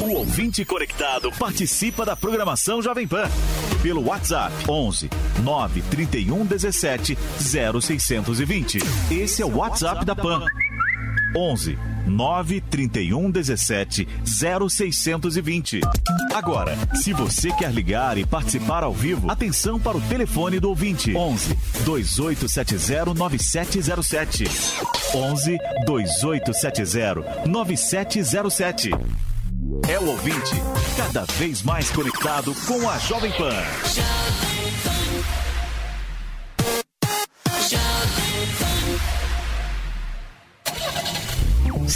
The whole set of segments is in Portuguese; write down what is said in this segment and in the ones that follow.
O ouvinte conectado participa da programação Jovem Pan pelo WhatsApp 11 931 17 0620. Esse é o WhatsApp da Pan. 11 931 17 0620. Agora, se você quer ligar e participar ao vivo, atenção para o telefone do ouvinte: 11 2870 9707. 11 2870 9707. É o ouvinte, cada vez mais conectado com a Jovem Pan.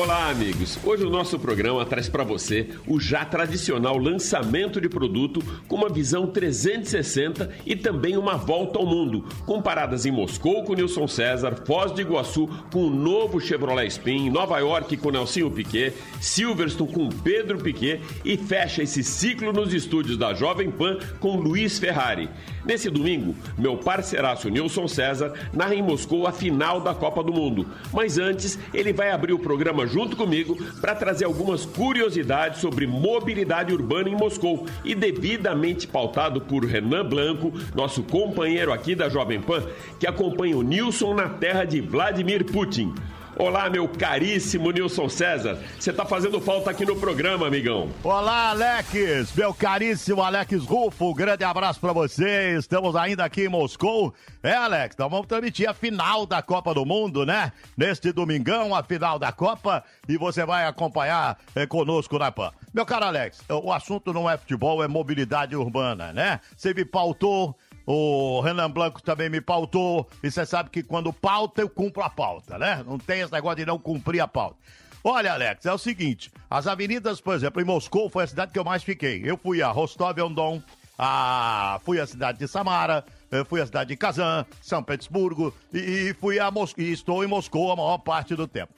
Olá, amigos. Hoje o nosso programa traz para você o já tradicional lançamento de produto com uma visão 360 e também uma volta ao mundo, com paradas em Moscou com Nilson César, Foz do Iguaçu com o novo Chevrolet Spin, Nova York com Nelsinho Piquet, Silverstone com Pedro Piquet e fecha esse ciclo nos estúdios da Jovem Pan com Luiz Ferrari. Nesse domingo, meu parceiraço Nilson César narra em Moscou a final da Copa do Mundo. Mas antes, ele vai abrir o programa junto comigo para trazer algumas curiosidades sobre mobilidade urbana em Moscou e devidamente pautado por Renan Blanco, nosso companheiro aqui da Jovem Pan, que acompanha o Nilson na terra de Vladimir Putin. Olá, meu caríssimo Nilson César. Você tá fazendo falta aqui no programa, amigão. Olá, Alex, meu caríssimo Alex Rufo. Grande abraço para você. Estamos ainda aqui em Moscou. É, Alex, então vamos transmitir a final da Copa do Mundo, né? Neste domingão, a final da Copa. E você vai acompanhar é, conosco na PAN. Meu caro Alex, o assunto não é futebol, é mobilidade urbana, né? Você me pautou o Renan Blanco também me pautou. E você sabe que quando pauta, eu cumpro a pauta, né? Não tem esse negócio de não cumprir a pauta. Olha, Alex, é o seguinte: as avenidas, por exemplo, em Moscou foi a cidade que eu mais fiquei. Eu fui a Rostov-on-Don, a... fui à cidade de Samara, fui à cidade de Kazan, São Petersburgo e, fui a Mos... e estou em Moscou a maior parte do tempo.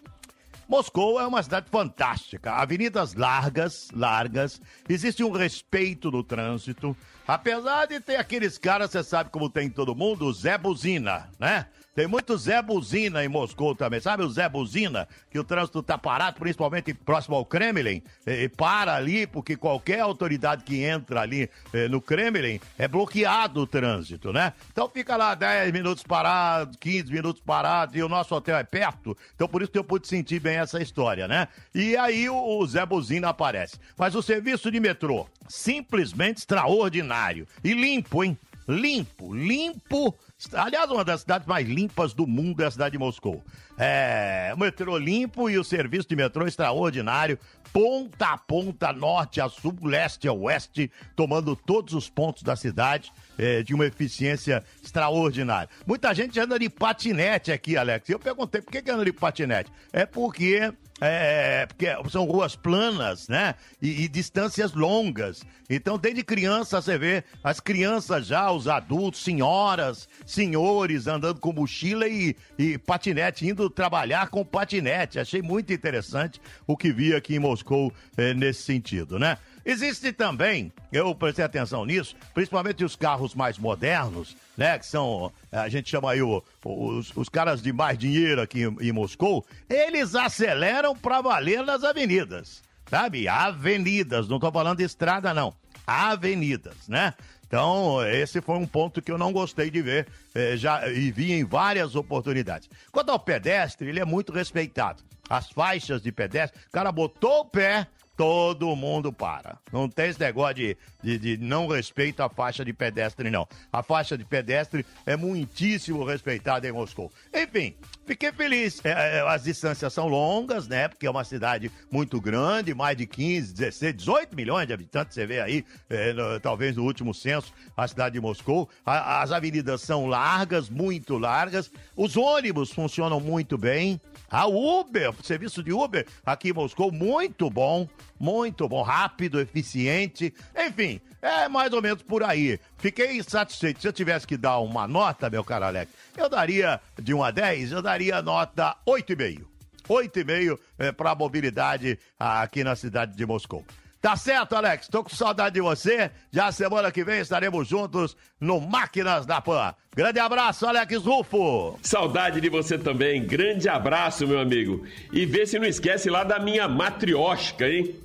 Moscou é uma cidade fantástica. Avenidas largas, largas. Existe um respeito no trânsito. Apesar de ter aqueles caras, você sabe como tem todo mundo, Zé Buzina, né? Tem muito Zé Buzina em Moscou também, sabe o Zé Buzina? Que o trânsito tá parado, principalmente próximo ao Kremlin, e, para ali, porque qualquer autoridade que entra ali eh, no Kremlin é bloqueado o trânsito, né? Então fica lá 10 minutos parado, 15 minutos parado, e o nosso hotel é perto, então por isso que eu pude sentir bem essa história, né? E aí o, o Zé Buzina aparece. Mas o serviço de metrô, simplesmente extraordinário. E limpo, hein? Limpo, limpo Aliás, uma das cidades mais limpas do mundo é a cidade de Moscou. É, o metrô limpo e o serviço de metrô extraordinário, ponta a ponta, norte a sul, leste a oeste, tomando todos os pontos da cidade é, de uma eficiência extraordinária. Muita gente anda de patinete aqui, Alex. Eu perguntei por que, que anda de patinete. É porque é, porque são ruas planas, né? E, e, distâncias longas. Então, desde criança, você vê as crianças já, os adultos, senhoras, senhores andando com mochila e, e patinete, indo trabalhar com patinete. Achei muito interessante o que vi aqui em Moscou é, nesse sentido, né? Existe também, eu prestei atenção nisso, principalmente os carros mais modernos, né? Que são, a gente chama aí o, os, os caras de mais dinheiro aqui em, Moscou, eles aceleram para valer nas avenidas, sabe? Avenidas, não tô falando de estrada, não. Avenidas, né? Então, esse foi um ponto que eu não gostei de ver eh, já, e vi em várias oportunidades. Quanto ao pedestre, ele é muito respeitado. As faixas de pedestre, o cara botou o pé, todo mundo para. Não tem esse negócio de, de, de, não respeito à faixa de pedestre, não. A faixa de pedestre é muitíssimo respeitada em Moscou. Enfim, fiquei feliz. É, é, as distâncias são longas, né? Porque é uma cidade muito grande, mais de 15, 16, 18 milhões de habitantes, você vê aí, é, no, talvez no último censo, a cidade de Moscou. A, as avenidas são largas, muito largas. Os ônibus funcionam muito bem. A Uber, serviço de Uber aqui em Moscou, muito bom Muito bom, rápido, eficiente, enfim, é mais ou menos por aí. Fiquei satisfeito. Se eu tivesse que dar uma nota, meu caro Alex, eu daria de 1 a 10, eu daria nota 8,5. 8,5 é, para a mobilidade aqui na cidade de Moscou. Tá certo, Alex? Tô com saudade de você. Já semana que vem estaremos juntos no Máquinas da Pan. Grande abraço, Alex Rufo. Saudade de você também. Grande abraço, meu amigo. E vê se não esquece lá da minha matriótica, hein?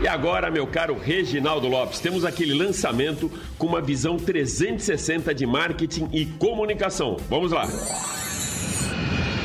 E agora, meu caro Reginaldo Lopes, temos aquele lançamento com uma visão 360 de marketing e comunicação. Vamos lá.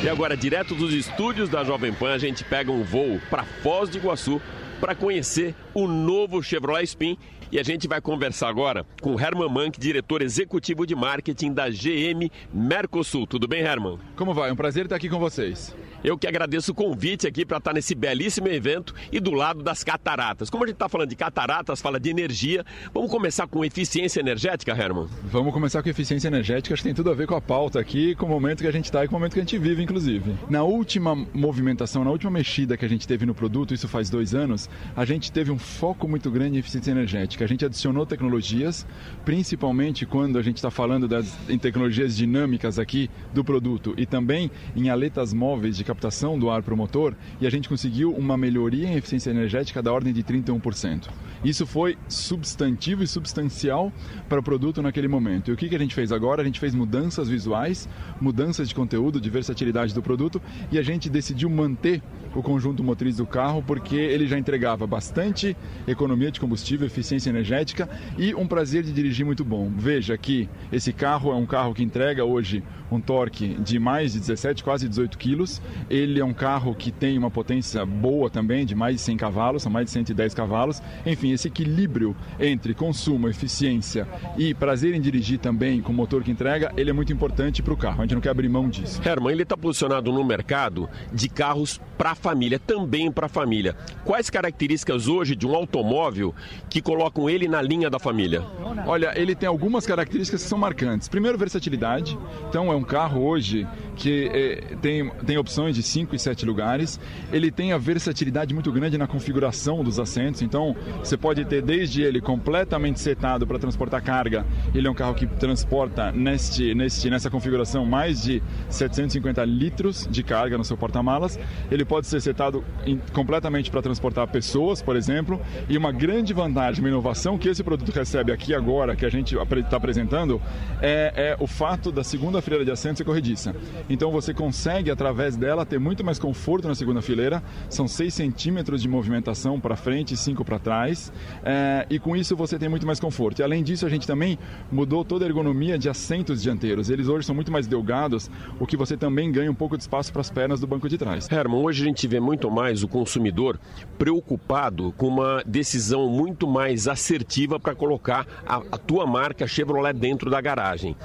E agora, direto dos estúdios da Jovem Pan, a gente pega um voo para Foz do Iguaçu para conhecer o novo Chevrolet Spin. E a gente vai conversar agora com Herman Mank, diretor executivo de marketing da GM Mercosul. Tudo bem, Herman? Como vai? Um prazer estar aqui com vocês. Eu que agradeço o convite aqui para estar nesse belíssimo evento e do lado das cataratas. Como a gente está falando de cataratas, fala de energia, vamos começar com eficiência energética, Herman? Vamos começar com eficiência energética, acho que tem tudo a ver com a pauta aqui, com o momento que a gente está e com o momento que a gente vive, inclusive. Na última movimentação, na última mexida que a gente teve no produto, isso faz dois anos, a gente teve um foco muito grande em eficiência energética. A gente adicionou tecnologias, principalmente quando a gente está falando das, em tecnologias dinâmicas aqui do produto e também em aletas móveis de captação do ar para o motor e a gente conseguiu uma melhoria em eficiência energética da ordem de 31%. Isso foi substantivo e substancial para o produto naquele momento. E o que, que a gente fez agora? A gente fez mudanças visuais, mudanças de conteúdo, de versatilidade do produto e a gente decidiu manter o conjunto motriz do carro porque ele já entregava bastante economia de combustível, eficiência energética e um prazer de dirigir muito bom. Veja que esse carro é um carro que entrega hoje um torque de mais de 17, quase 18 quilos. Ele é um carro que tem uma potência boa também, de mais de 100 cavalos, são mais de 110 cavalos. Enfim, esse equilíbrio entre consumo, eficiência e prazer em dirigir também com o motor que entrega, ele é muito importante para o carro. A gente não quer abrir mão disso. Herman, ele está posicionado no mercado de carros para família, também para família. Quais características hoje de um automóvel que colocam ele na linha da família? Olha, ele tem algumas características que são marcantes. Primeiro, versatilidade. Então, é um carro hoje que é, tem, tem opções de 5 e 7 lugares. Ele tem a versatilidade muito grande na configuração dos assentos. Então, você pode ter desde ele completamente setado para transportar carga. Ele é um carro que transporta neste, neste, nessa configuração mais de 750 litros de carga no seu porta-malas. Ele pode ser setado em, completamente para transportar pessoas, por exemplo. E uma grande vantagem, uma inovação que esse produto recebe aqui agora, que a gente está apresentando, é, é o fato da segunda fileira de assentos ser corrediça. Então você consegue, através dela, ter muito mais conforto na segunda fileira. São 6 centímetros de movimentação para frente e 5 para trás. É, e com isso você tem muito mais conforto. E além disso, a gente também mudou toda a ergonomia de assentos dianteiros. Eles hoje são muito mais delgados, o que você também ganha um pouco de espaço para as pernas do banco de trás. Herman, hoje a gente vê muito mais o consumidor preocupado com uma decisão muito mais assertiva para colocar a, a tua marca Chevrolet dentro da garagem.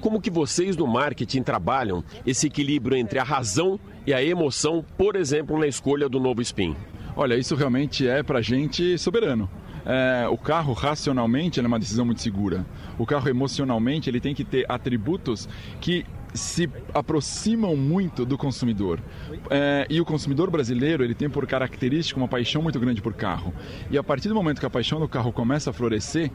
Como que vocês no marketing trabalham esse equilíbrio entre a razão e a emoção, por exemplo, na escolha do novo Spin? Olha, isso realmente é para gente soberano. É, o carro racionalmente é uma decisão muito segura. O carro emocionalmente ele tem que ter atributos que se aproximam muito do consumidor. É, e o consumidor brasileiro ele tem por característica uma paixão muito grande por carro. E a partir do momento que a paixão do carro começa a florescer,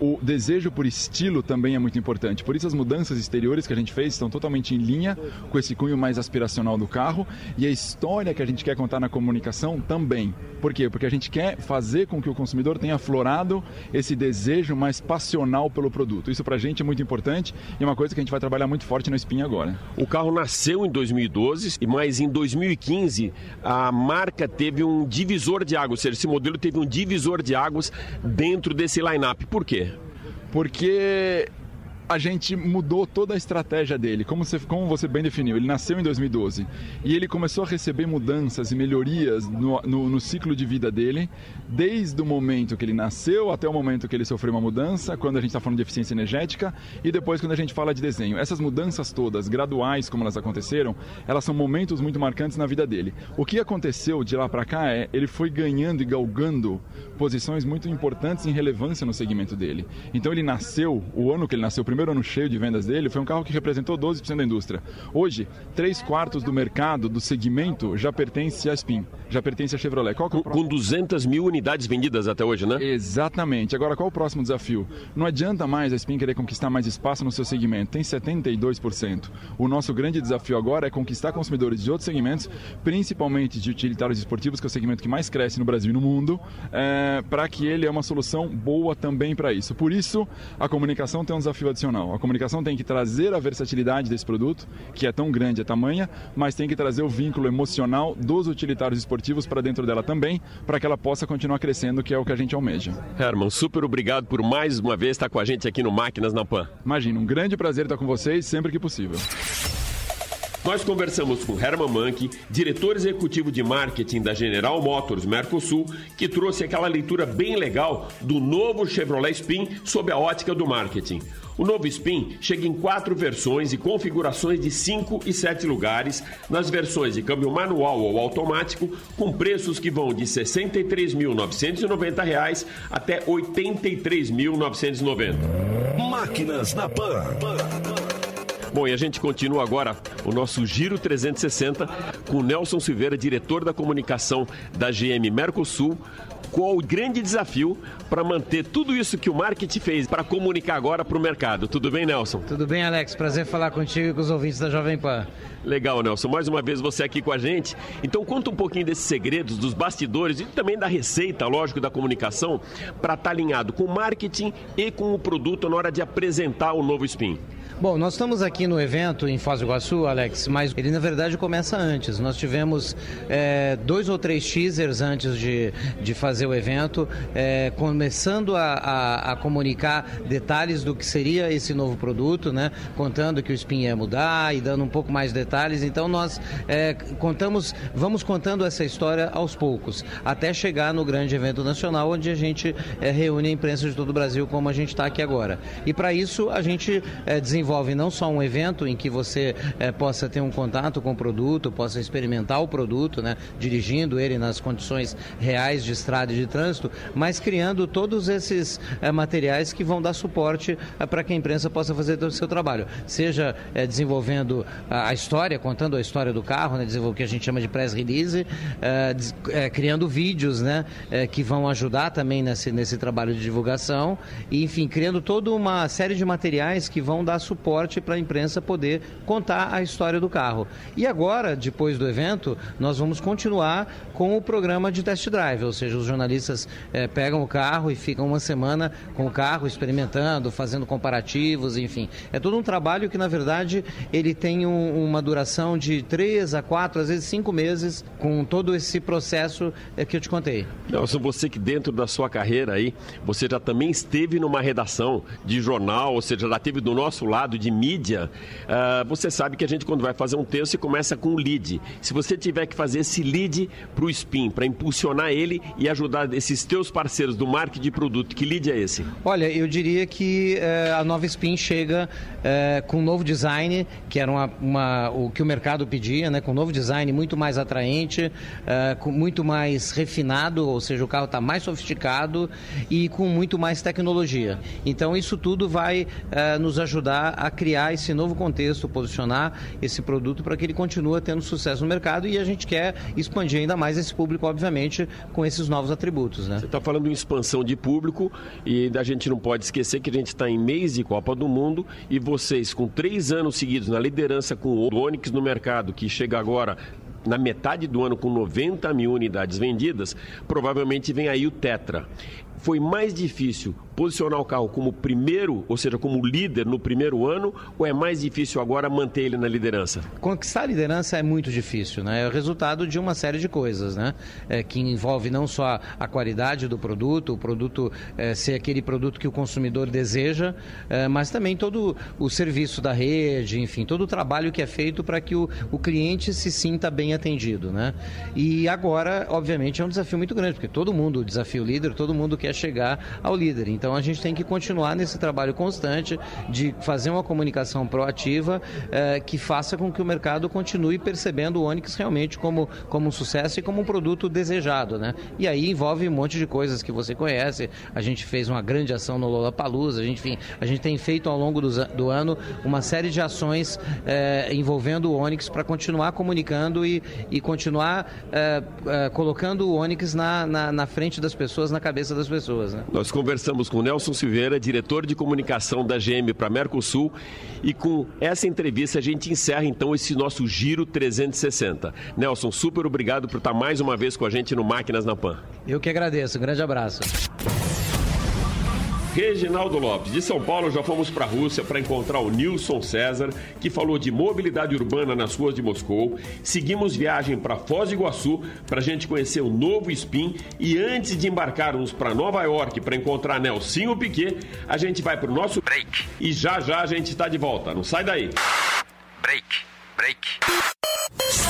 o desejo por estilo também é muito importante. Por isso as mudanças exteriores que a gente fez estão totalmente em linha com esse cunho mais aspiracional do carro e a história que a gente quer contar na comunicação também. Por quê? Porque a gente quer fazer com que o consumidor tenha aflorado esse desejo mais passional pelo produto. Isso pra gente é muito importante e é uma coisa que a gente vai trabalhar muito forte no Spin agora. O carro nasceu em 2012, mas em 2015 a marca teve um divisor de águas, ou seja, esse modelo teve um divisor de águas dentro desse line-up. Por quê? Porque a gente mudou toda a estratégia dele, como você, como você bem definiu. Ele nasceu em 2012 e ele começou a receber mudanças e melhorias no, no, no, ciclo de vida dele, desde o momento que ele nasceu até o momento que ele sofreu uma mudança, quando a gente está falando de eficiência energética, e depois quando a gente fala de desenho. Essas mudanças todas, graduais como elas aconteceram, elas são momentos muito marcantes na vida dele. O que aconteceu de lá para cá é ele foi ganhando e galgando posições muito importantes em relevância no segmento dele. Então ele nasceu, o ano que ele nasceu, primeiro ano cheio de vendas dele, foi um carro que representou 12% da indústria. Hoje, três quartos do mercado, do segmento, já pertence à Spin, já pertence à Chevrolet. Qual é com, com 200 mil unidades vendidas até hoje, né? Exatamente. Agora, qual é o próximo desafio? Não adianta mais a Spin querer conquistar mais espaço no seu segmento, tem 72%. O nosso grande desafio agora é conquistar consumidores de outros segmentos, principalmente de utilitários esportivos, que é o segmento que mais cresce no Brasil e no mundo, é, para que ele é uma solução boa também para isso. Por isso, a comunicação tem um desafio adicional. A comunicação tem que trazer a versatilidade desse produto, que é tão grande, é tamanha, mas tem que trazer o vínculo emocional dos utilitários esportivos para dentro dela também, para que ela possa continuar crescendo, que é o que a gente almeja. Herman, super obrigado por mais uma vez estar com a gente aqui no Máquinas na Pan. Imagina, um grande prazer estar com vocês sempre que possível. Nós conversamos com Herman Manke, diretor executivo de marketing da General Motors Mercosul, que trouxe aquela leitura bem legal do novo Chevrolet Spin sob a ótica do marketing. O novo Spin chega em quatro versões e configurações de 5 e 7 lugares, nas versões de câmbio manual ou automático, com preços que vão de R$ 63.990 até R$ 83.990. Máquinas na Pan. Bom, e a gente continua agora o nosso Giro 360 com Nelson Silveira, diretor da comunicação da GM Mercosul. Qual o grande desafio para manter tudo isso que o marketing fez para comunicar agora para o mercado? Tudo bem, Nelson? Tudo bem, Alex. Prazer falar contigo e com os ouvintes da Jovem Pan. Legal, Nelson. Mais uma vez você aqui com a gente. Então conta um pouquinho desses segredos, dos bastidores e também da receita, lógico, da comunicação, para estar tá alinhado com o marketing e com o produto na hora de apresentar o novo Spin. Bom, nós estamos aqui no evento em Foz do Iguaçu, Alex, mas ele na verdade começa antes. Nós tivemos é, dois ou três teasers antes de, de fazer o evento, é, começando a, a, a, comunicar detalhes do que seria esse novo produto, né? Contando que o Spin ia mudar e dando um pouco mais de detalhes. Então nós é, contamos, vamos contando essa história aos poucos, até chegar no grande evento nacional, onde a gente é, reúne a imprensa de todo o Brasil, como a gente está aqui agora. E para isso a gente é, desenvolve envolve não só um evento em que você é, possa ter um contato com o produto, possa experimentar o produto, né, dirigindo ele nas condições reais de estrada e de trânsito, mas criando todos esses é, materiais que vão dar suporte é, para que a imprensa possa fazer o seu trabalho. Seja desenvolvendo a, a, história, contando a história do carro, né, o que a gente chama de press release, criando vídeos né, que vão ajudar também nesse, nesse trabalho de divulgação, e enfim, criando toda uma série de materiais que vão dar suporte suporte para a imprensa poder contar a história do carro. E agora, depois do evento, nós vamos continuar com o programa de test drive, ou seja, os jornalistas é, pegam o carro e ficam uma semana com o carro experimentando, fazendo comparativos, enfim. É todo um trabalho que, na verdade, ele tem um, uma duração de três a quatro, às vezes cinco meses, com todo esse processo é, que eu te contei. Nelson, você que dentro da sua carreira aí, você já também esteve numa redação de jornal, ou seja, já teve do nosso lado de mídia, uh, você sabe que a gente, quando vai fazer um texto, começa com o lead. Se você tiver que fazer esse lead para o Spin, para impulsionar ele e ajudar esses teus parceiros do marketing de produto, que lead é esse? Olha, eu diria que uh, a nova Spin chega uh, com um novo design, que era uma, uma, o que o mercado pedia, né? com um novo design muito mais atraente, com muito mais refinado, ou seja, o carro está mais sofisticado e com muito mais tecnologia. Então, isso tudo vai nos ajudar a criar esse novo contexto, posicionar esse produto para que ele continue tendo sucesso no mercado e a gente quer expandir ainda mais esse público, obviamente, com esses novos atributos. Né? Você está falando em expansão de público e a gente não pode esquecer que a gente está em mês de Copa do Mundo e vocês, com três anos seguidos na liderança com o Onix no mercado, que chega agora na metade do ano com 90 mil unidades vendidas, provavelmente vem aí o Tetra. Foi mais difícil posicionar o carro como primeiro, ou seja, como líder no primeiro ano, ou é mais difícil agora manter ele na liderança? Conquistar a liderança é muito difícil, né? É o resultado de uma série de coisas, né? É, que envolve não só a qualidade do produto, o produto é, ser aquele produto que o consumidor deseja, é, mas também todo o serviço da rede, enfim, todo o trabalho que é feito para que o, o cliente se sinta bem atendido, né? E agora, obviamente, é um desafio muito grande, porque todo mundo, desafio líder, todo mundo quer chegar ao líder. Então a gente tem que continuar nesse trabalho constante de fazer uma comunicação proativa eh, que faça com que o mercado continue percebendo o Onix realmente como, como um sucesso e como um produto desejado. Né? E aí envolve um monte de coisas que você conhece. A gente fez uma grande ação no Lollapalooza, a gente, enfim, a gente tem feito ao longo do, do ano uma série de ações eh, envolvendo o Onix para continuar comunicando e, e continuar eh, colocando o Onix na, na, na, frente das pessoas, na cabeça das pessoas. Né? Nós conversamos com Nelson Silveira, diretor de comunicação da GM para Mercosul, e com essa entrevista a gente encerra então esse nosso Giro 360. Nelson, super obrigado por estar mais uma vez com a gente no Máquinas na Pan. Eu que agradeço, um grande abraço. Reginaldo Lopes, de São Paulo, já fomos para a Rússia para encontrar o Nilson César, que falou de mobilidade urbana nas ruas de Moscou. Seguimos viagem para Foz do Iguaçu para a gente conhecer o novo Spin. E antes de embarcarmos para Nova York para encontrar Nelsinho Piquet, a gente vai para o nosso break. E já já a gente está de volta. Não sai daí. Break, break.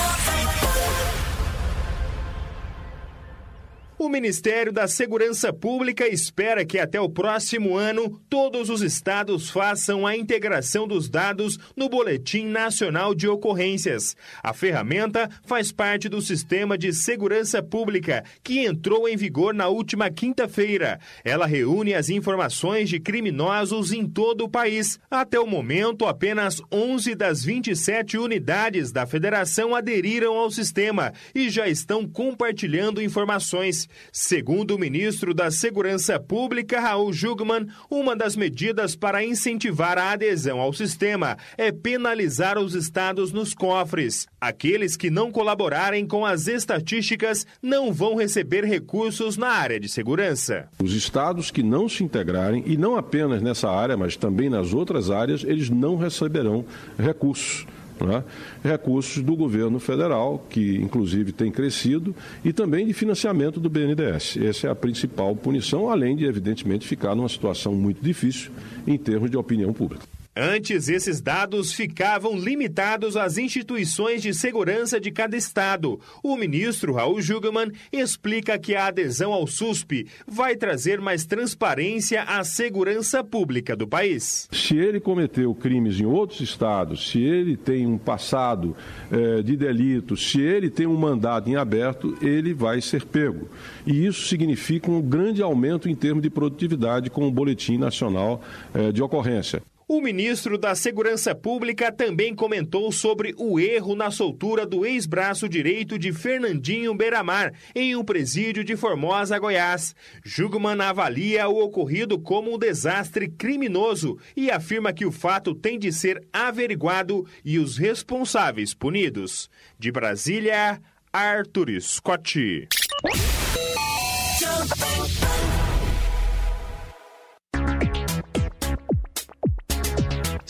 O Ministério da Segurança Pública espera que até o próximo ano todos os estados façam a integração dos dados no Boletim Nacional de Ocorrências. A ferramenta faz parte do Sistema de Segurança Pública, que entrou em vigor na última quinta-feira. Ela reúne as informações de criminosos em todo o país. Até o momento, apenas 11 das 27 unidades da federação aderiram ao sistema e já estão compartilhando informações. Segundo o ministro da Segurança Pública, Raul Jugman, uma das medidas para incentivar a adesão ao sistema é penalizar os estados nos cofres. Aqueles que não colaborarem com as estatísticas não vão receber recursos na área de segurança. Os estados que não se integrarem, e não apenas nessa área, mas também nas outras áreas, eles não receberão recursos né, recursos do governo federal, que inclusive tem crescido, e também de financiamento do BNDES. Essa é a principal punição, além de, evidentemente, ficar numa situação muito difícil em termos de opinião pública. Antes, esses dados ficavam limitados às instituições de segurança de cada estado. O ministro Raul Jugman explica que a adesão ao SUSP vai trazer mais transparência à segurança pública do país. Se ele cometeu crimes em outros estados, se ele tem um passado eh, de delito, se ele tem um mandado em aberto, ele vai ser pego. E isso significa um grande aumento em termos de produtividade com o Boletim Nacional eh, de Ocorrência. O ministro da Segurança Pública também comentou sobre o erro na soltura do ex-braço direito de Fernandinho Beiramar em um presídio de Formosa, Goiás. Jugman avalia o ocorrido como um desastre criminoso e afirma que o fato tem de ser averiguado e os responsáveis punidos. De Brasília, Arthur Scott.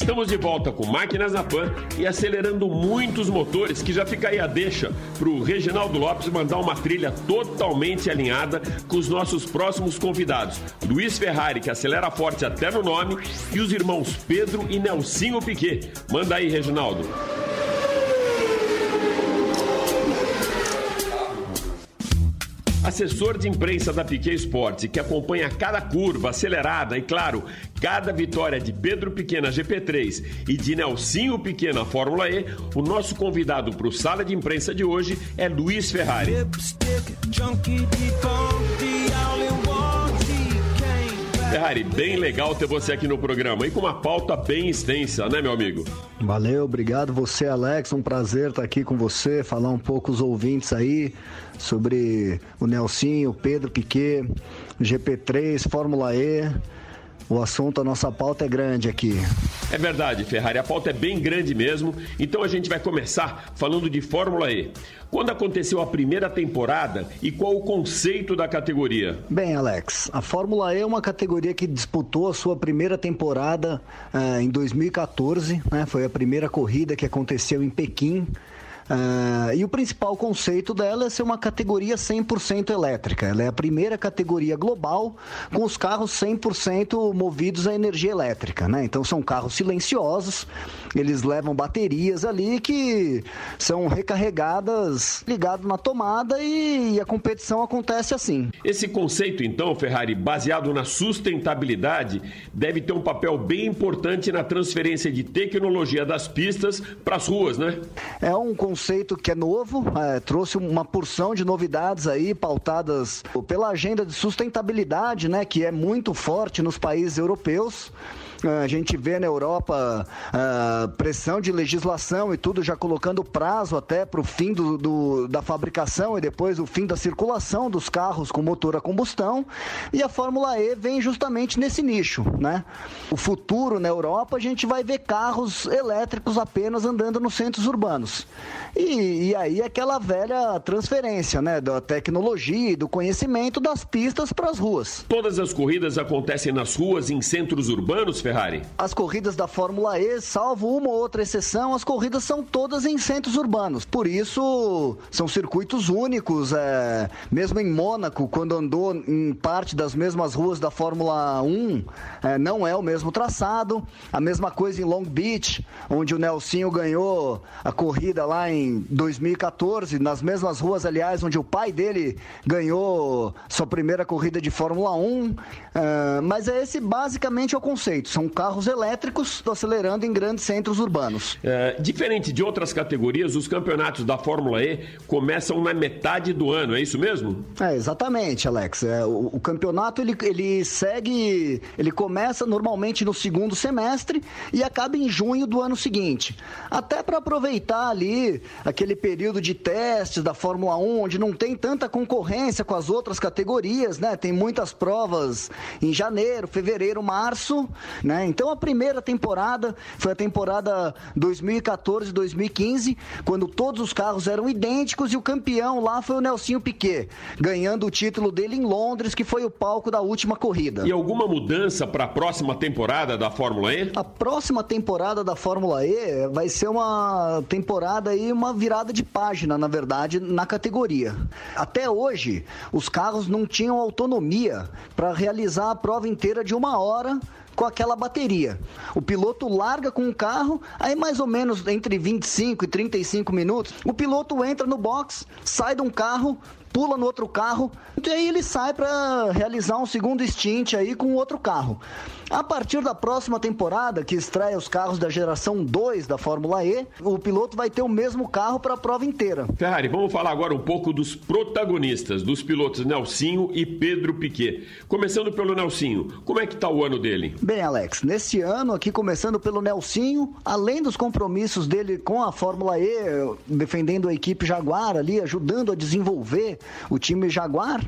Estamos de volta com Máquinas na Pan e acelerando muitos motores, que já fica aí a deixa para o Reginaldo Lopes mandar uma trilha totalmente alinhada com os nossos próximos convidados. Luiz Ferrari, que acelera forte até no nome, e os irmãos Pedro e Nelsinho Piquet. Manda aí, Reginaldo. Assessor de imprensa da Piquet Sports, que acompanha cada curva acelerada e, claro, cada vitória de Pedro Pequena GP3 e de Nelsinho Pequena Fórmula E, o nosso convidado para o Sala de Imprensa de hoje é Luiz Ferrari. Ferrari, bem legal ter você aqui no programa e com uma pauta bem extensa, né, meu amigo? Valeu, obrigado você, Alex. Um prazer estar aqui com você, falar um pouco os ouvintes aí sobre o Nelsinho, o Pedro Piquet, GP3, Fórmula E. O assunto, a nossa pauta é grande aqui. É verdade, Ferrari, a pauta é bem grande mesmo. Então a gente vai começar falando de Fórmula E. Quando aconteceu a primeira temporada e qual o conceito da categoria? Bem, Alex, a Fórmula E é uma categoria que disputou a sua primeira temporada uh, em 2014, né? Foi a primeira corrida que aconteceu em Pequim Uh, e o principal conceito dela é ser uma categoria 100% elétrica. Ela é a primeira categoria global com os carros 100% movidos a energia elétrica. Né? Então são carros silenciosos, eles levam baterias ali que são recarregadas ligado na tomada e, e a competição acontece assim. Esse conceito, então, Ferrari, baseado na sustentabilidade, deve ter um papel bem importante na transferência de tecnologia das pistas para as ruas, né? É um conceito que é novo, é, trouxe uma porção de novidades aí pautadas pela agenda de sustentabilidade, né, que é muito forte nos países europeus. A gente vê na Europa uh, pressão de legislação e tudo já colocando prazo até para o fim do, do, da fabricação e depois o fim da circulação dos carros com motor a combustão. E a Fórmula E vem justamente nesse nicho, né? O futuro na Europa a gente vai ver carros elétricos apenas andando nos centros urbanos. E, e aí aquela velha transferência, né, da tecnologia e do conhecimento das pistas para as ruas. Todas as corridas acontecem nas ruas em centros urbanos, Ferrari? Ferrari? As corridas da Fórmula E, salvo uma ou outra exceção, as corridas são todas em centros urbanos. Por isso, são circuitos únicos. É, mesmo em Mônaco, quando andou em parte das mesmas ruas da Fórmula 1, é, não é o mesmo traçado. A mesma coisa em Long Beach, onde o Nelsinho ganhou a corrida lá em 2014, nas mesmas ruas, aliás, onde o pai dele ganhou sua primeira corrida de Fórmula 1. É, mas é esse basicamente é o conceito. São carros elétricos acelerando em grandes centros urbanos. É, diferente de outras categorias, os campeonatos da Fórmula E começam na metade do ano, é isso mesmo? É, exatamente, Alex. É, o, o, campeonato ele, ele segue, ele começa normalmente no segundo semestre e acaba em junho do ano seguinte. Até para aproveitar ali aquele período de testes da Fórmula 1, onde não tem tanta concorrência com as outras categorias, né? Tem muitas provas em janeiro, fevereiro, março, né? Então a primeira temporada foi a temporada 2014-2015, quando todos os carros eram idênticos e o campeão lá foi o Nelsinho Piquet, ganhando o título dele em Londres, que foi o palco da última corrida. E alguma mudança para a próxima temporada da Fórmula E? A próxima temporada da Fórmula E vai ser uma temporada aí, uma virada de página, na verdade, na categoria. Até hoje, os carros não tinham autonomia para realizar a prova inteira de uma hora com aquela bateria. O piloto larga com o carro, aí mais ou menos entre 25 e 35 minutos, o piloto entra no box, sai de um carro, pula no outro carro, e aí ele sai para realizar um segundo stint aí com outro carro. A partir da próxima temporada, que estreia os carros da geração 2 da Fórmula E, o piloto vai ter o mesmo carro para a prova inteira. Ferrari, vamos falar agora um pouco dos protagonistas, dos pilotos Nelsinho e Pedro Piquet. Começando pelo Nelsinho, como é que está o ano dele? Bem, Alex, nesse ano aqui, começando pelo Nelsinho, além dos compromissos dele com a Fórmula E, defendendo a equipe Jaguar ali, ajudando a desenvolver o time Jaguar,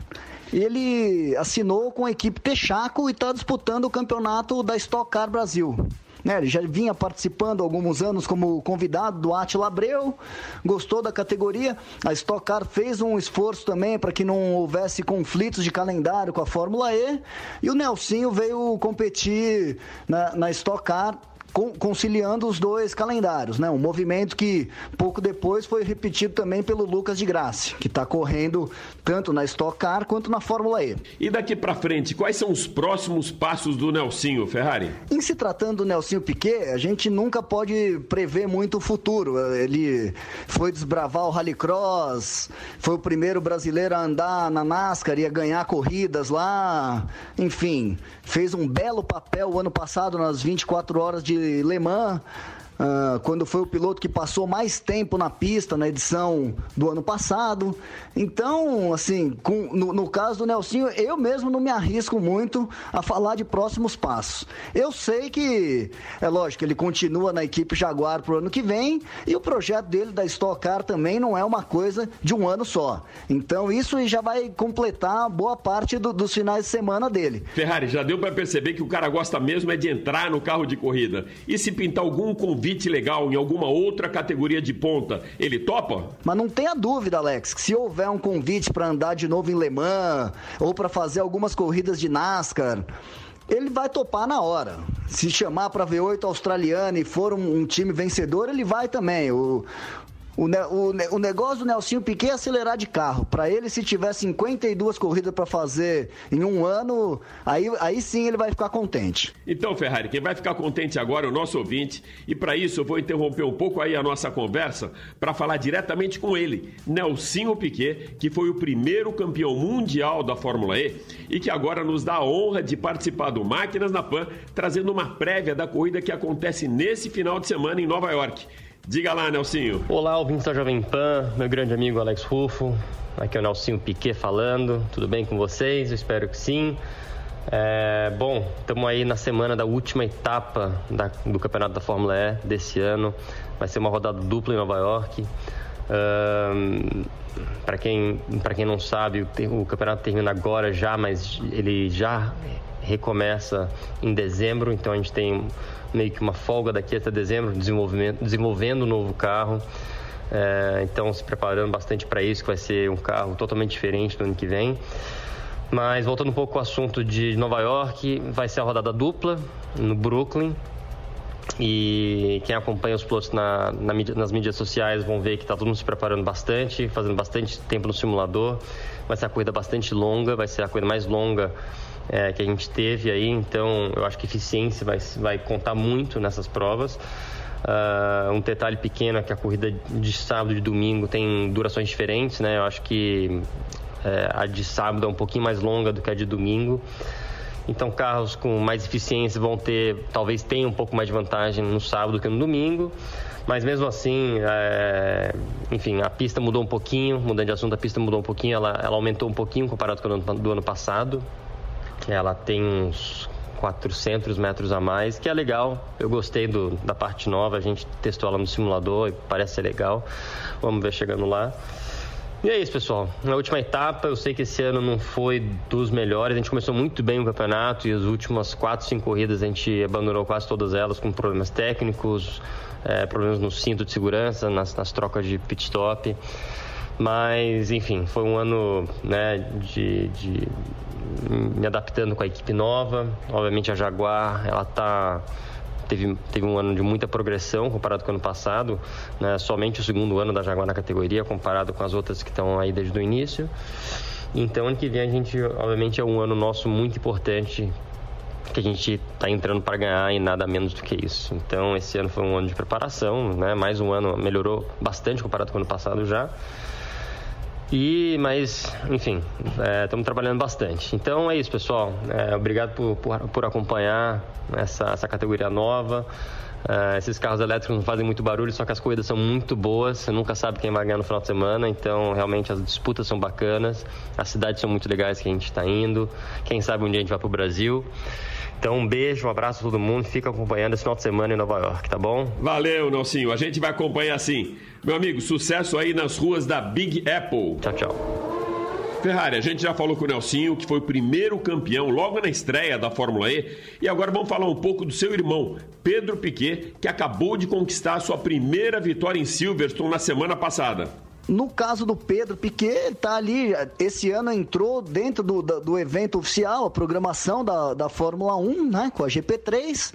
ele assinou com a equipe Texaco e está disputando o campeonato da Stock Car Brasil. Né, ele já vinha participando há alguns anos como convidado do Atila Abreu, gostou da categoria. A Stock Car fez um esforço também para que não houvesse conflitos de calendário com a Fórmula E. E o Nelsinho veio competir na, na Stock Car conciliando os dois calendários, né? Um movimento que pouco depois foi repetido também pelo Lucas de Graça, que está correndo tanto na Stock Car quanto na Fórmula E. E daqui para frente, quais são os próximos passos do Nelsinho Ferrari? Em se tratando do Nelsinho Piquet, a gente nunca pode prever muito o futuro. Ele foi desbravar o Rallycross, foi o primeiro brasileiro a andar na NASCAR e a ganhar corridas lá, enfim, fez um belo papel o ano passado nas 24 horas de Le Mans Uh, quando foi o piloto que passou mais tempo na pista na edição do ano passado. Então, assim, com, no, no, caso do Nelsinho, eu mesmo não me arrisco muito a falar de próximos passos. Eu sei que, é lógico, ele continua na equipe Jaguar pro ano que vem e o projeto dele da Stock Car também não é uma coisa de um ano só. Então, isso já vai completar boa parte do, dos finais de semana dele. Ferrari, já deu para perceber que o cara gosta mesmo é de entrar no carro de corrida. E se pintar algum convite convite legal em alguma outra categoria de ponta, ele topa? Mas não tenha dúvida, Alex, que se houver um convite para andar de novo em Le Mans ou para fazer algumas corridas de NASCAR, ele vai topar na hora. Se chamar para V8 australiano e for um, um, time vencedor, ele vai também. O, O, ne o, ne o, negócio do Nelsinho Piquet é acelerar de carro. Para ele, se tiver 52 corridas para fazer em um ano, aí, aí sim ele vai ficar contente. Então, Ferrari, quem vai ficar contente agora é o nosso ouvinte. E para isso eu vou interromper um pouco aí a nossa conversa para falar diretamente com ele, Nelsinho Piquet, que foi o primeiro campeão mundial da Fórmula E e que agora nos dá a honra de participar do Máquinas na Pan, trazendo uma prévia da corrida que acontece nesse final de semana em Nova York. Diga lá, Nelsinho. Olá, ouvintes da Jovem Pan, meu grande amigo Alex Rufo. Aqui é o Nelsinho Piquet falando. Tudo bem com vocês? Eu espero que sim. É, bom, estamos aí na semana da última etapa da, do Campeonato da Fórmula E desse ano. Vai ser uma rodada dupla em Nova York. Um, para quem, quem não sabe, o, o campeonato termina agora já, mas ele já recomeça em dezembro, então a gente tem meio que uma folga daqui até dezembro, desenvolvendo um novo carro. É, então, se preparando bastante para isso, que vai ser um carro totalmente diferente no ano que vem. Mas voltando um pouco ao assunto de Nova York, vai ser a rodada dupla no Brooklyn. E quem acompanha os pilotos na, na, nas mídias sociais vão ver que está todo mundo se preparando bastante, fazendo bastante tempo no simulador. Vai ser a corrida bastante longa, vai ser a corrida mais longa é, que a gente teve aí, então eu acho que eficiência vai, vai contar muito nessas provas. Uh, um detalhe pequeno é que a corrida de sábado e de domingo tem durações diferentes, né? Eu acho que é, a de sábado é um pouquinho mais longa do que a de domingo. Então carros com mais eficiência vão ter, talvez tenham um pouco mais de vantagem no sábado do que no domingo. Mas mesmo assim, é... enfim, a pista mudou um pouquinho, mudando de assunto, a pista mudou um pouquinho, ela, ela aumentou um pouquinho comparado com o do ano passado. Ela tem uns 400 metros a mais, que é legal. Eu gostei do, da parte nova, a gente testou ela no simulador e parece ser legal. Vamos ver chegando lá. E é isso, pessoal. Na última etapa, eu sei que esse ano não foi dos melhores. A gente começou muito bem o campeonato e as últimas 4, 5 corridas a gente abandonou quase todas elas com problemas técnicos, é, problemas no cinto de segurança, nas, nas trocas de pit stop. Mas, enfim, foi um ano né, de, de me adaptando com a equipe nova. Obviamente a Jaguar, ela tá teve, teve um ano de muita progressão comparado com o ano passado, né? somente o segundo ano da Jaguar na categoria comparado com as outras que estão aí desde o início. Então, ano que vem a gente, obviamente, é um ano nosso muito importante que a gente está entrando para ganhar e nada menos do que isso. Então, esse ano foi um ano de preparação, né? Mais um ano melhorou bastante comparado com o ano passado já. E, mas, enfim, estamos é, trabalhando bastante. Então é isso, pessoal. É, obrigado por, por, por, acompanhar essa, essa categoria nova. É, esses carros elétricos não fazem muito barulho, só que as corridas são muito boas. Você nunca sabe quem vai ganhar no final de semana. Então, realmente, as disputas são bacanas. As cidades são muito legais que a gente está indo. Quem sabe um dia a gente vai para o Brasil. Então, um beijo, um abraço a todo mundo. Fica acompanhando esse final de semana em Nova York, tá bom? Valeu, Nelsinho. A gente vai acompanhar sim. Meu amigo, sucesso aí nas ruas da Big Apple. Tchau, tchau. Ferrari, a gente já falou com o Nelsinho, que foi o primeiro campeão logo na estreia da Fórmula E. E agora vamos falar um pouco do seu irmão, Pedro Piquet, que acabou de conquistar sua primeira vitória em Silverstone na semana passada. No caso do Pedro Piquet, tá ali, esse ano entrou dentro do, do, do evento oficial, a programação da, da Fórmula 1, né, com a GP3.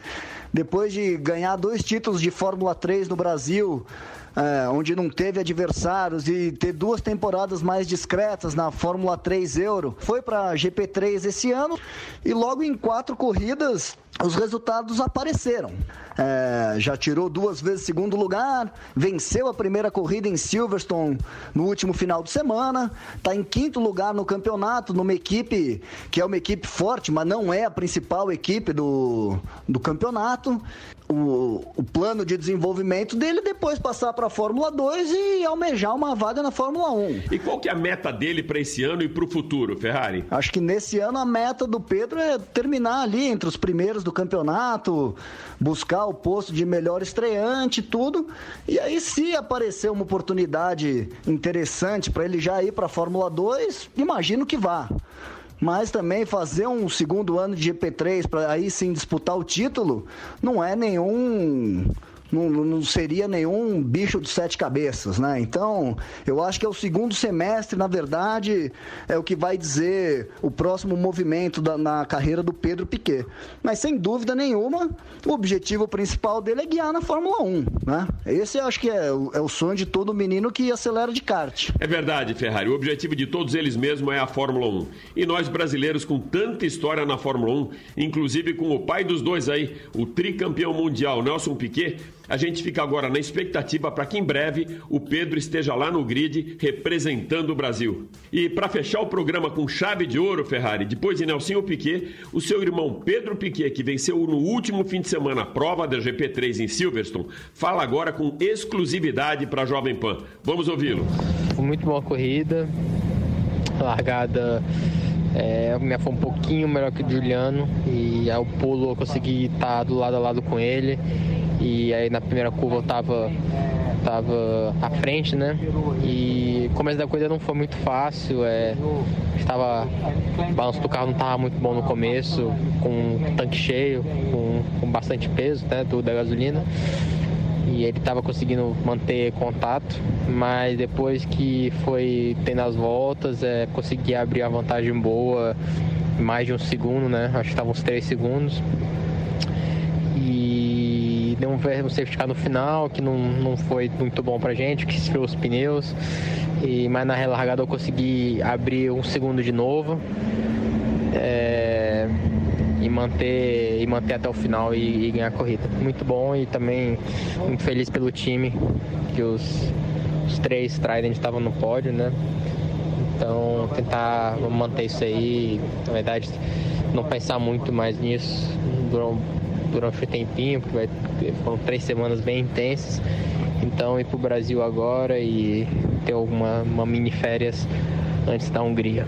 Depois de ganhar dois títulos de Fórmula 3 no Brasil, é, onde não teve adversários e ter duas temporadas mais discretas na Fórmula 3 Euro, foi para a GP3 esse ano e logo em quatro corridas os resultados apareceram. É, já tirou duas vezes segundo lugar, venceu a primeira corrida em Silverstone no último final de semana, está em quinto lugar no campeonato, numa equipe que é uma equipe forte, mas não é a principal equipe do, do campeonato. O, o plano de desenvolvimento dele depois passar para a Fórmula 2 e almejar uma vaga na Fórmula 1. E qual que é a meta dele para esse ano e para o futuro, Ferrari? Acho que nesse ano a meta do Pedro é terminar ali entre os primeiros do campeonato, buscar o posto de melhor estreante, tudo. E aí, se aparecer uma oportunidade interessante para ele já ir para a Fórmula 2, imagino que vá. Mas também fazer um segundo ano de GP3 para aí sim disputar o título não é nenhum não, não seria nenhum bicho de sete cabeças, né? Então, eu acho que é o segundo semestre, na verdade, é o que vai dizer o próximo movimento da, na carreira do Pedro Piquet. Mas, sem dúvida nenhuma, o objetivo principal dele é guiar na Fórmula 1, né? Esse eu acho que é, o, é o sonho de todo menino que acelera de kart. É verdade, Ferrari. O objetivo de todos eles mesmo é a Fórmula 1. E nós brasileiros com tanta história na Fórmula 1, inclusive com o pai dos dois aí, o tricampeão mundial Nelson Piquet, a gente fica agora na expectativa para que em breve o Pedro esteja lá no grid representando o Brasil. E para fechar o programa com chave de ouro, Ferrari, depois de Nelson Piquet, o seu irmão Pedro Piquet, que venceu no último fim de semana a prova da GP3 em Silverstone, fala agora com exclusividade para a Jovem Pan. Vamos ouvi-lo. Foi muito boa corrida, largada é, minha foi um pouquinho melhor que o Juliano e ao pulo eu consegui estar do lado a lado com ele e aí na primeira curva eu tava, tava à frente, né? E o começo da corrida não foi muito fácil, é, estava, o balanço do carro não estava muito bom no começo, com o tanque cheio, com, com bastante peso né, do, da gasolina e ele estava conseguindo manter contato, mas depois que foi tendo as voltas, é, consegui abrir a vantagem boa, mais de um segundo, né? Acho que estavam uns três segundos. Deu um, um safety car no final, que não, não foi muito bom pra gente, que esfriou os pneus. E, mas na relargada eu consegui abrir um segundo de novo. É, e manter e manter até o final e, e, ganhar a corrida. Muito bom e também muito feliz pelo time que os, os três Trident estavam no pódio, né? Então tentar manter isso aí, na verdade não pensar muito mais nisso durante, o tempinho, porque vai, foram três semanas bem intensas. Então ir para o Brasil agora e ter alguma uma mini férias antes da Hungria.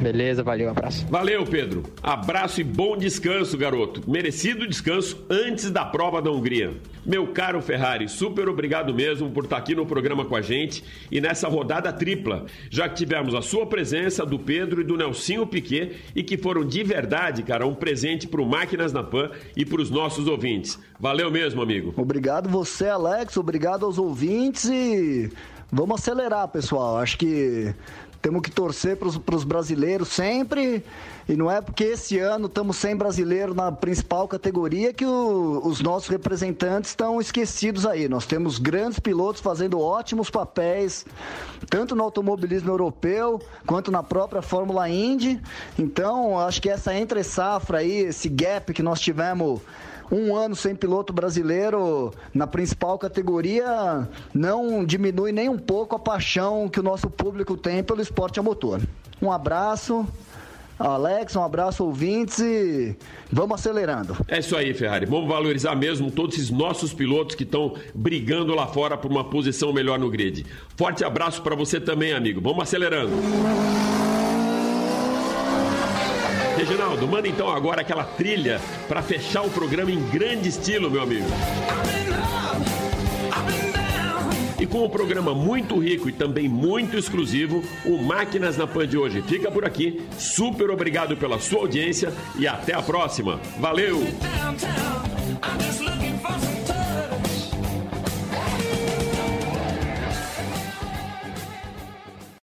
Beleza, valeu, abraço. Valeu, Pedro. Abraço e bom descanso, garoto. Merecido descanso antes da prova da Hungria. Meu caro Ferrari, super obrigado mesmo por estar aqui no programa com a gente e nessa rodada tripla, já que tivemos a sua presença, do Pedro e do Nelsinho Piquet e que foram de verdade, cara, um presente para o Máquinas na Pan e para os nossos ouvintes. Valeu mesmo, amigo. Obrigado você, Alex, obrigado aos ouvintes e vamos acelerar, pessoal. Acho que temos que torcer para os brasileiros sempre. E não é porque esse ano estamos sem brasileiro na principal categoria que o, os nossos representantes estão esquecidos aí. Nós temos grandes pilotos fazendo ótimos papéis, tanto no automobilismo europeu quanto na própria Fórmula Indy. Então, acho que essa entre safra aí, esse gap que nós tivemos um ano sem piloto brasileiro na principal categoria não diminui nem um pouco a paixão que o nosso público tem pelo esporte a motor. Um abraço. Alex, um abraço, ouvintes, e vamos acelerando. É isso aí, Ferrari. Vamos valorizar mesmo todos esses nossos pilotos que estão brigando lá fora por uma posição melhor no grid. Forte abraço para você também, amigo. Vamos acelerando. Reginaldo, manda então agora aquela trilha para fechar o programa em grande estilo, meu amigo. E com o programa muito rico e também muito exclusivo, o Máquinas na Pan de hoje fica por aqui. Super obrigado pela sua audiência e até a próxima. Valeu!